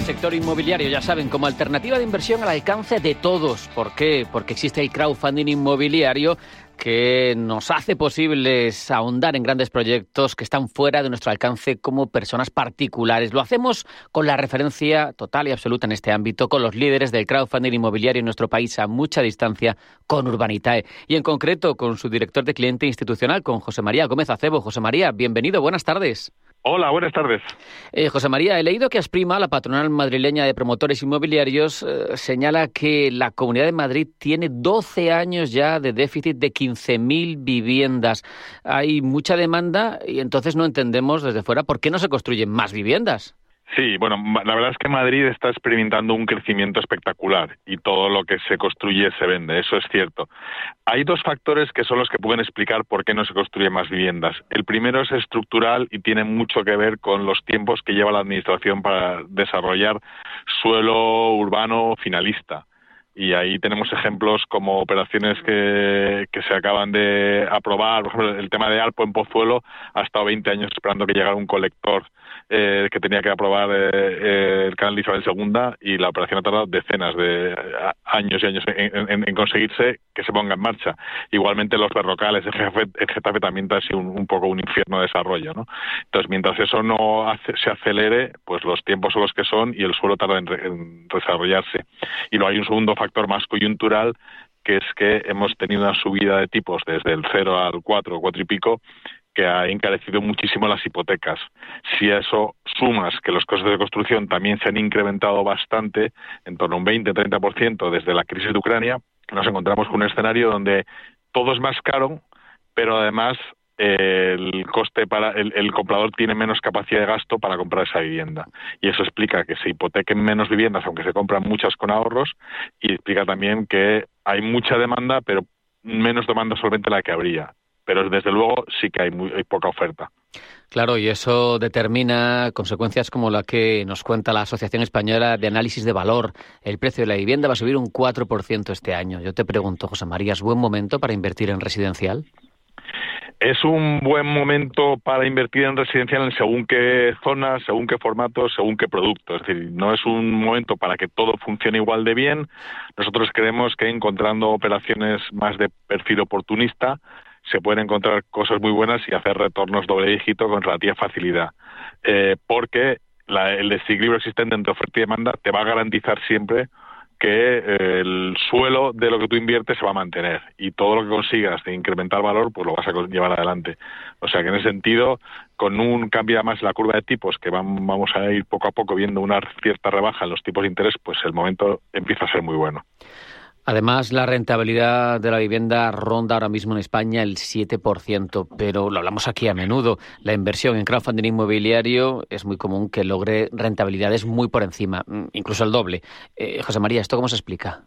Del sector inmobiliario, ya saben, como alternativa de inversión al alcance de todos. ¿Por qué? Porque existe el crowdfunding inmobiliario que nos hace posibles ahondar en grandes proyectos que están fuera de nuestro alcance como personas particulares. Lo hacemos con la referencia total y absoluta en este ámbito, con los líderes del crowdfunding inmobiliario en nuestro país a mucha distancia, con Urbanitae, y en concreto con su director de cliente institucional, con José María Gómez Acebo. José María, bienvenido, buenas tardes. Hola, buenas tardes. Eh, José María, he leído que Asprima, la patronal madrileña de promotores inmobiliarios, eh, señala que la Comunidad de Madrid tiene 12 años ya de déficit de 15.000 viviendas. Hay mucha demanda y entonces no entendemos desde fuera por qué no se construyen más viviendas. Sí, bueno, la verdad es que Madrid está experimentando un crecimiento espectacular y todo lo que se construye se vende, eso es cierto. Hay dos factores que son los que pueden explicar por qué no se construyen más viviendas. El primero es estructural y tiene mucho que ver con los tiempos que lleva la Administración para desarrollar suelo urbano finalista y ahí tenemos ejemplos como operaciones que, que, se acaban de aprobar, por ejemplo, el tema de Alpo en Pozuelo ha estado 20 años esperando que llegara un colector eh, que tenía que aprobar eh, el canal Isabel II y la operación ha tardado decenas de años y años en, conseguirse que se ponga en marcha. Igualmente los berrocales, el Getafe, también ha sido un, poco un infierno de desarrollo. ¿no? Entonces, mientras eso no se acelere, pues los tiempos son los que son y el suelo tarda en, desarrollarse. Y luego hay un segundo factor más coyuntural que es que hemos tenido una subida de tipos desde el 0 al 4, 4 y pico, que ha encarecido muchísimo las hipotecas. Si a eso sumas que los costes de construcción también se han incrementado bastante, en torno a un 20-30% desde la crisis de Ucrania, nos encontramos con un escenario donde todo es más caro, pero además el coste para el, comprador tiene menos capacidad de gasto para comprar esa vivienda y eso explica que se hipotequen menos viviendas aunque se compran muchas con ahorros y explica también que hay mucha demanda pero menos demanda solamente la que habría pero desde luego sí que hay, muy, poca oferta. Claro, y eso determina consecuencias como la que nos cuenta la Asociación Española de Análisis de Valor. El precio de la vivienda va a subir un 4% este año. Yo te pregunto, José María, ¿es buen momento para invertir en residencial? Es un buen momento para invertir en residencial en según qué zonas, según qué formatos, según qué producto. Es decir, no es un momento para que todo funcione igual de bien. Nosotros creemos que encontrando operaciones más de perfil oportunista, se pueden encontrar cosas muy buenas y hacer retornos doble dígito con relativa facilidad. Eh, porque el desequilibrio existente entre oferta y demanda te va a garantizar siempre que eh, el suelo de lo que tú inviertes se va a mantener y todo lo que consigas de incrementar valor, pues lo vas a llevar adelante. O sea que en ese sentido, con un cambio más en la curva de tipos, que vamos a ir poco a poco viendo una cierta rebaja en los tipos de interés, pues el momento empieza a ser muy bueno. Además, la rentabilidad de la vivienda ronda ahora mismo en España el 7%, pero lo hablamos aquí a menudo. La inversión en crowdfunding inmobiliario es muy común que logre rentabilidades muy por encima, mm, incluso el doble. Eh, José María, ¿esto cómo se explica?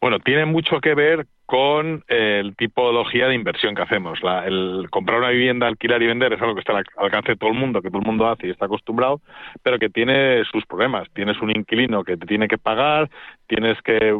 Bueno, tiene mucho que ver con el tipología de inversión que hacemos. el comprar una vivienda, alquilar y vender es algo que está al alcance de todo el mundo, que todo el mundo hace y está acostumbrado, pero que tiene sus problemas. Tienes un inquilino que te tiene que pagar, tienes que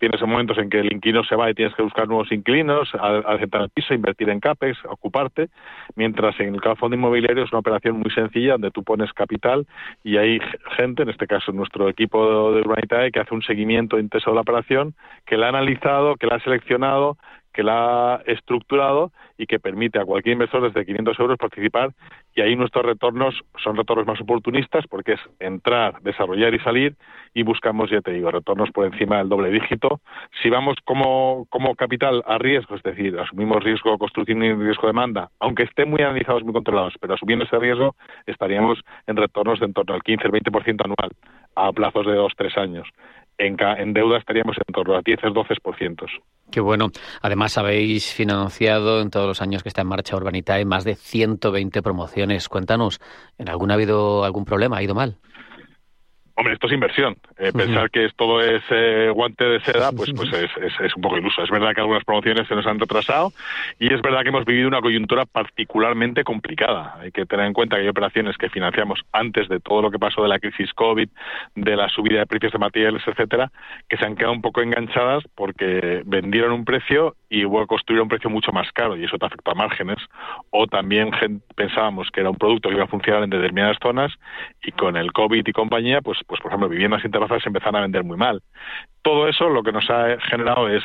tienes momentos en que el inquilino se va y tienes que buscar nuevos inquilinos, aceptar el piso, invertir en capex, ocuparte, mientras en el fondo inmobiliario es una operación muy sencilla donde tú pones capital y hay gente, en este caso nuestro equipo de Urbanitae, que hace un seguimiento intenso de la operación, que la ha analizado, que la ha seleccionado que la ha estructurado y que permite a cualquier inversor desde 500 euros participar y ahí nuestros retornos son retornos más oportunistas porque es entrar, desarrollar y salir y buscamos, ya te digo, retornos por encima del doble dígito. Si vamos como, como capital a riesgo, es decir, asumimos riesgo construcción y riesgo demanda, aunque estén muy analizados, muy controlados, pero asumiendo ese riesgo estaríamos en retornos de en torno al 15, 20% anual a plazos de 2-3 años en, deuda estaríamos en torno a 10 o 12%. Qué bueno. Además, habéis financiado en todos los años que está en marcha Urbanitae más de 120 promociones. Cuéntanos, ¿en alguna ha habido algún problema? ¿Ha ido mal? Hombre, esto es inversión. Eh, pensar que todo es eh, guante de seda, pues, pues es, es, un poco iluso. Es verdad que algunas promociones se nos han retrasado y es verdad que hemos vivido una coyuntura particularmente complicada. Hay que tener en cuenta que hay operaciones que financiamos antes de todo lo que pasó de la crisis COVID, de la subida de precios de materiales, etcétera, que se han quedado un poco enganchadas porque vendieron un precio y hubo que construir un precio mucho más caro y eso te afecta a márgenes. O también pensábamos que era un producto que iba a funcionar en determinadas zonas y con el COVID y compañía, pues pues por ejemplo viviendas sin se empezaron a vender muy mal. Todo eso lo que nos ha generado es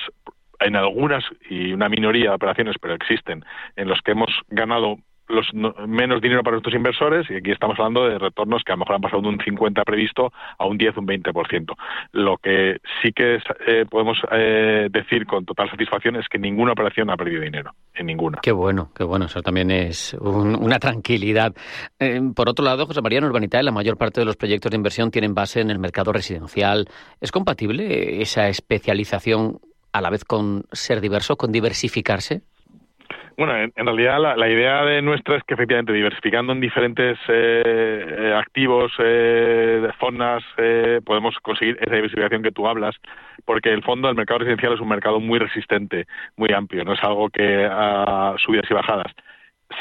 en algunas y una minoría de operaciones, pero existen, en los que hemos ganado los menos dinero para nuestros inversores y aquí estamos hablando de retornos que a lo mejor han pasado de un 50 previsto a un 10, un 20%. Lo que sí que eh, podemos eh, decir con total satisfacción es que ninguna operación ha perdido dinero, en ninguna. Qué bueno, qué bueno, eso también es una tranquilidad. Eh, por otro lado, José María, en la mayor parte de los proyectos de inversión tienen base en el mercado residencial. ¿Es compatible esa especialización a la vez con ser diverso, con diversificarse? Bueno, en, realidad la, idea de nuestra es que efectivamente diversificando en diferentes eh, eh, activos, eh, zonas, eh, podemos conseguir esa diversificación que tú hablas, porque el fondo del mercado residencial es un mercado muy resistente, muy amplio, no es algo que ha subidas y bajadas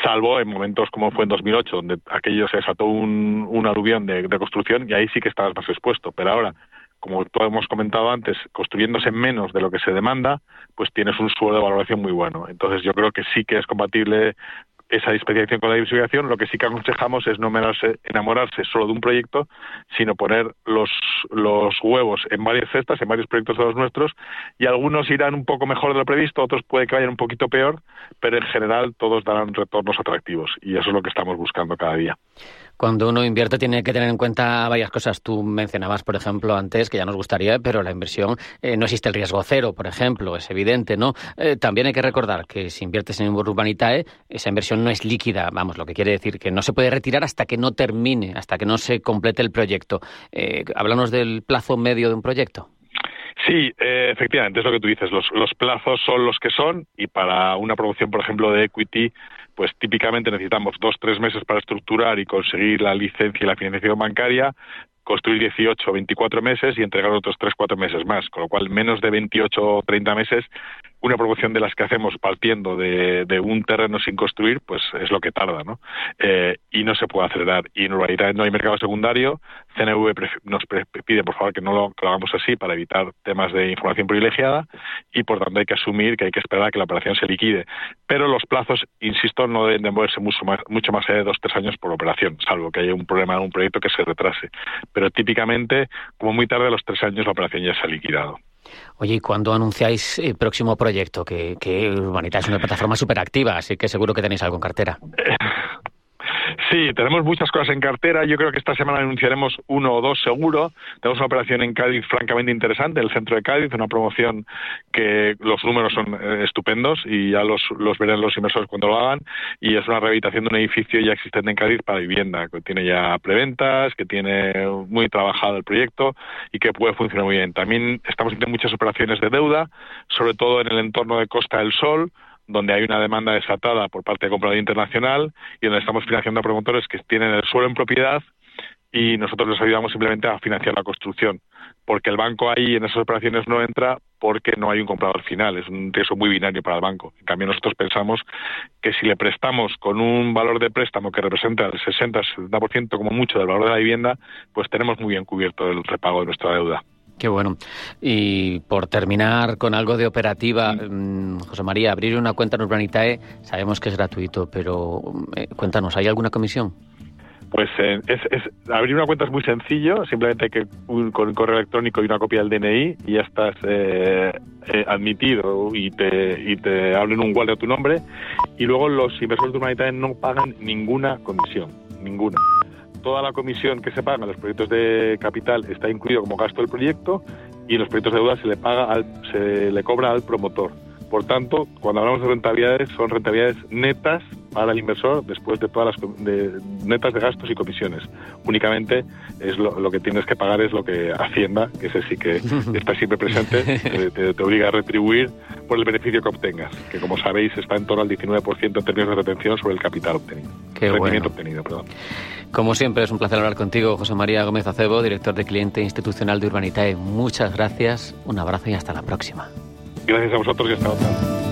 salvo en momentos como fue en 2008, donde aquello se desató un, un aluvión de, de, construcción y ahí sí que estabas más expuesto. Pero ahora, como hemos comentado antes, construyéndose menos de lo que se demanda, pues tienes un suelo de valoración muy bueno. Entonces yo creo que sí que es compatible esa especialización con la diversificación, lo que sí que aconsejamos es no enamorarse solo de un proyecto, sino poner los, los huevos en varias cestas, en varios proyectos de los nuestros, y algunos irán un poco mejor de lo previsto, otros puede que vayan un poquito peor, pero en general todos darán retornos atractivos, y eso es lo que estamos buscando cada día. Cuando uno invierte tiene que tener en cuenta varias cosas. Tú mencionabas, por ejemplo, antes que ya nos gustaría, pero la inversión eh, no existe el riesgo cero, por ejemplo, es evidente, ¿no? Eh, también hay que recordar que si inviertes en Urbanitae, esa inversión no es líquida, vamos, lo que quiere decir que no se puede retirar hasta que no termine, hasta que no se complete el proyecto. Eh, háblanos del plazo medio de un proyecto. Sí, eh, efectivamente, es lo que tú dices. Los, los plazos son los que son y para una promoción, por ejemplo, de equity, pues típicamente necesitamos dos, tres meses para estructurar y conseguir la licencia y la financiación bancaria, construir 18 o 24 meses y entregar otros 3 4 meses más, con lo cual menos de 28 o 30 meses una promoción de las que hacemos partiendo de, un terreno sin construir, pues es lo que tarda, ¿no? Eh, y no se puede acelerar. Y en realidad no hay mercado secundario. CNV nos pide, por favor, que no lo, hagamos así para evitar temas de información privilegiada y, por tanto, hay que asumir que hay que esperar a que la operación se liquide. Pero los plazos, insisto, no deben de moverse mucho más, mucho más allá de dos tres años por operación, salvo que haya un problema en un proyecto que se retrase. Pero típicamente, como muy tarde, a los tres años la operación ya se ha liquidado. Oye, ¿y cuándo anunciáis el próximo proyecto? Que, que es una plataforma súper activa, así que seguro que tenéis algo en cartera. Sí, tenemos muchas cosas en cartera. Yo creo que esta semana anunciaremos uno o dos seguro. Tenemos una operación en Cádiz francamente interesante, el centro de Cádiz, una promoción que los números son eh, estupendos y ya los, los verán los inversores cuando lo hagan. Y es una rehabilitación de un edificio ya existente en Cádiz para vivienda, que tiene ya preventas, que tiene muy trabajado el proyecto y que puede funcionar muy bien. También estamos haciendo muchas operaciones de deuda, sobre todo en el entorno de Costa del Sol donde hay una demanda desatada por parte de comprador internacional y donde estamos financiando a promotores que tienen el suelo en propiedad y nosotros les ayudamos simplemente a financiar la construcción, porque el banco ahí en esas operaciones no entra porque no hay un comprador final, es un riesgo muy binario para el banco. En cambio, nosotros pensamos que si le prestamos con un valor de préstamo que representa el 60-70% como mucho del valor de la vivienda, pues tenemos muy bien cubierto el repago de nuestra deuda. Qué bueno. Y por terminar con algo de operativa, mm, José María, abrir una cuenta en Urbanitae sabemos que es gratuito, pero eh, cuéntanos, ¿hay alguna comisión? Pues eh, es, abrir una cuenta es muy sencillo, simplemente hay que un, con correo electrónico y una copia del DNI y ya estás eh, admitido y te, y te abren un wallet a tu nombre y luego los inversores de Urbanitae no pagan ninguna comisión, ninguna toda la comisión que se paga en los proyectos de capital está incluido como gasto del proyecto y en los proyectos de deuda se le paga al, se le cobra al promotor. Por tanto, cuando hablamos de rentabilidades, son rentabilidades netas para el inversor después de todas las netas de gastos y comisiones. Únicamente es lo, que tienes que pagar es lo que Hacienda, que ese sí que está siempre presente, te, obliga a retribuir por el beneficio que obtengas, que como sabéis está en torno al 19% en términos de retención sobre el capital obtenido. Qué rendimiento obtenido, perdón. Como siempre, es un placer hablar contigo, José María Gómez Acebo, director de cliente institucional de Urbanitae. Muchas gracias, un abrazo y hasta la próxima. Gracias a vosotros y hasta otra.